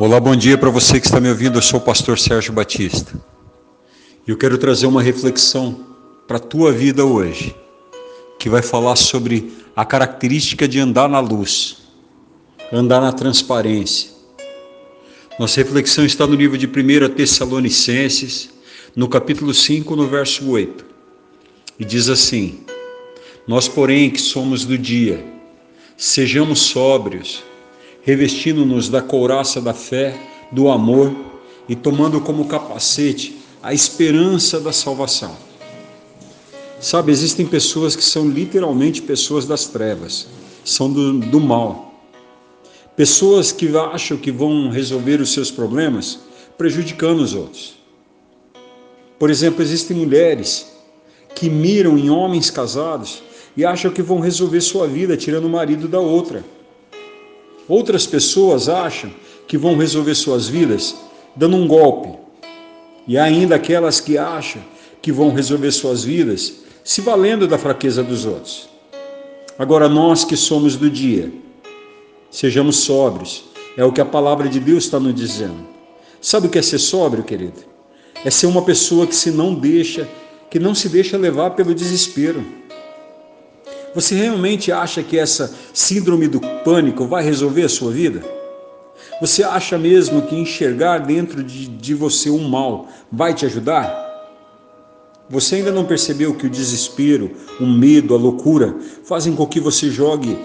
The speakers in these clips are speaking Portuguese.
Olá, bom dia para você que está me ouvindo. Eu sou o pastor Sérgio Batista. E eu quero trazer uma reflexão para a tua vida hoje, que vai falar sobre a característica de andar na luz, andar na transparência. Nossa reflexão está no livro de 1 Tessalonicenses, no capítulo 5, no verso 8. E diz assim: Nós, porém, que somos do dia, sejamos sóbrios, revestindo-nos da couraça da fé, do amor e tomando como capacete a esperança da salvação. Sabe, existem pessoas que são literalmente pessoas das trevas, são do, do mal. Pessoas que acham que vão resolver os seus problemas prejudicando os outros. Por exemplo, existem mulheres que miram em homens casados e acham que vão resolver sua vida tirando o marido da outra. Outras pessoas acham que vão resolver suas vidas dando um golpe. E ainda aquelas que acham que vão resolver suas vidas se valendo da fraqueza dos outros. Agora, nós que somos do dia, sejamos sóbrios, é o que a palavra de Deus está nos dizendo. Sabe o que é ser sóbrio, querido? É ser uma pessoa que se não deixa, que não se deixa levar pelo desespero. Você realmente acha que essa síndrome do pânico vai resolver a sua vida? Você acha mesmo que enxergar dentro de, de você um mal vai te ajudar? Você ainda não percebeu que o desespero, o medo, a loucura fazem com que você jogue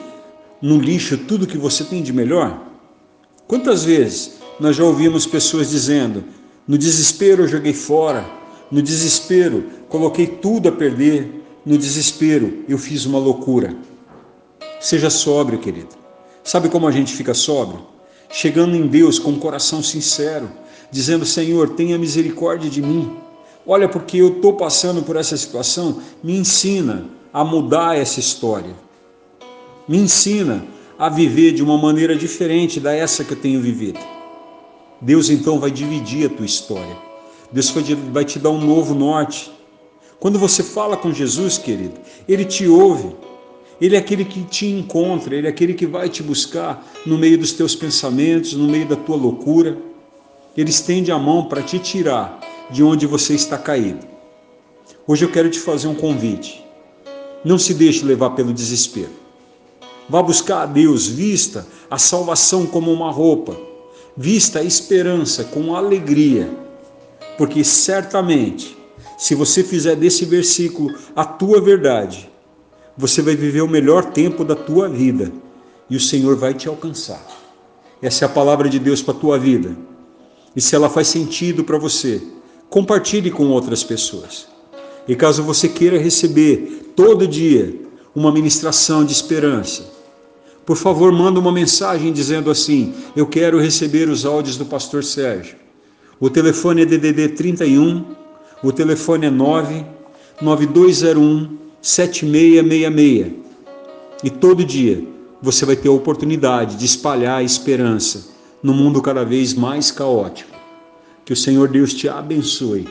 no lixo tudo que você tem de melhor? Quantas vezes nós já ouvimos pessoas dizendo: no desespero eu joguei fora, no desespero coloquei tudo a perder, no desespero, eu fiz uma loucura. Seja sóbrio, querido. Sabe como a gente fica sóbrio? Chegando em Deus com um coração sincero, dizendo: Senhor, tenha misericórdia de mim. Olha, porque eu estou passando por essa situação, me ensina a mudar essa história. Me ensina a viver de uma maneira diferente da essa que eu tenho vivido. Deus então vai dividir a tua história. Deus vai te dar um novo norte. Quando você fala com Jesus, querido, ele te ouve. Ele é aquele que te encontra, ele é aquele que vai te buscar no meio dos teus pensamentos, no meio da tua loucura. Ele estende a mão para te tirar de onde você está caído. Hoje eu quero te fazer um convite. Não se deixe levar pelo desespero. Vá buscar a Deus, vista a salvação como uma roupa, vista a esperança com alegria, porque certamente se você fizer desse versículo a tua verdade, você vai viver o melhor tempo da tua vida e o Senhor vai te alcançar. Essa é a palavra de Deus para a tua vida. E se ela faz sentido para você, compartilhe com outras pessoas. E caso você queira receber todo dia uma ministração de esperança, por favor, manda uma mensagem dizendo assim: Eu quero receber os áudios do pastor Sérgio. O telefone é DDD 31 o telefone é 99201 7666. E todo dia você vai ter a oportunidade de espalhar a esperança no mundo cada vez mais caótico. Que o Senhor Deus te abençoe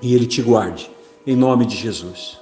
e Ele te guarde. Em nome de Jesus.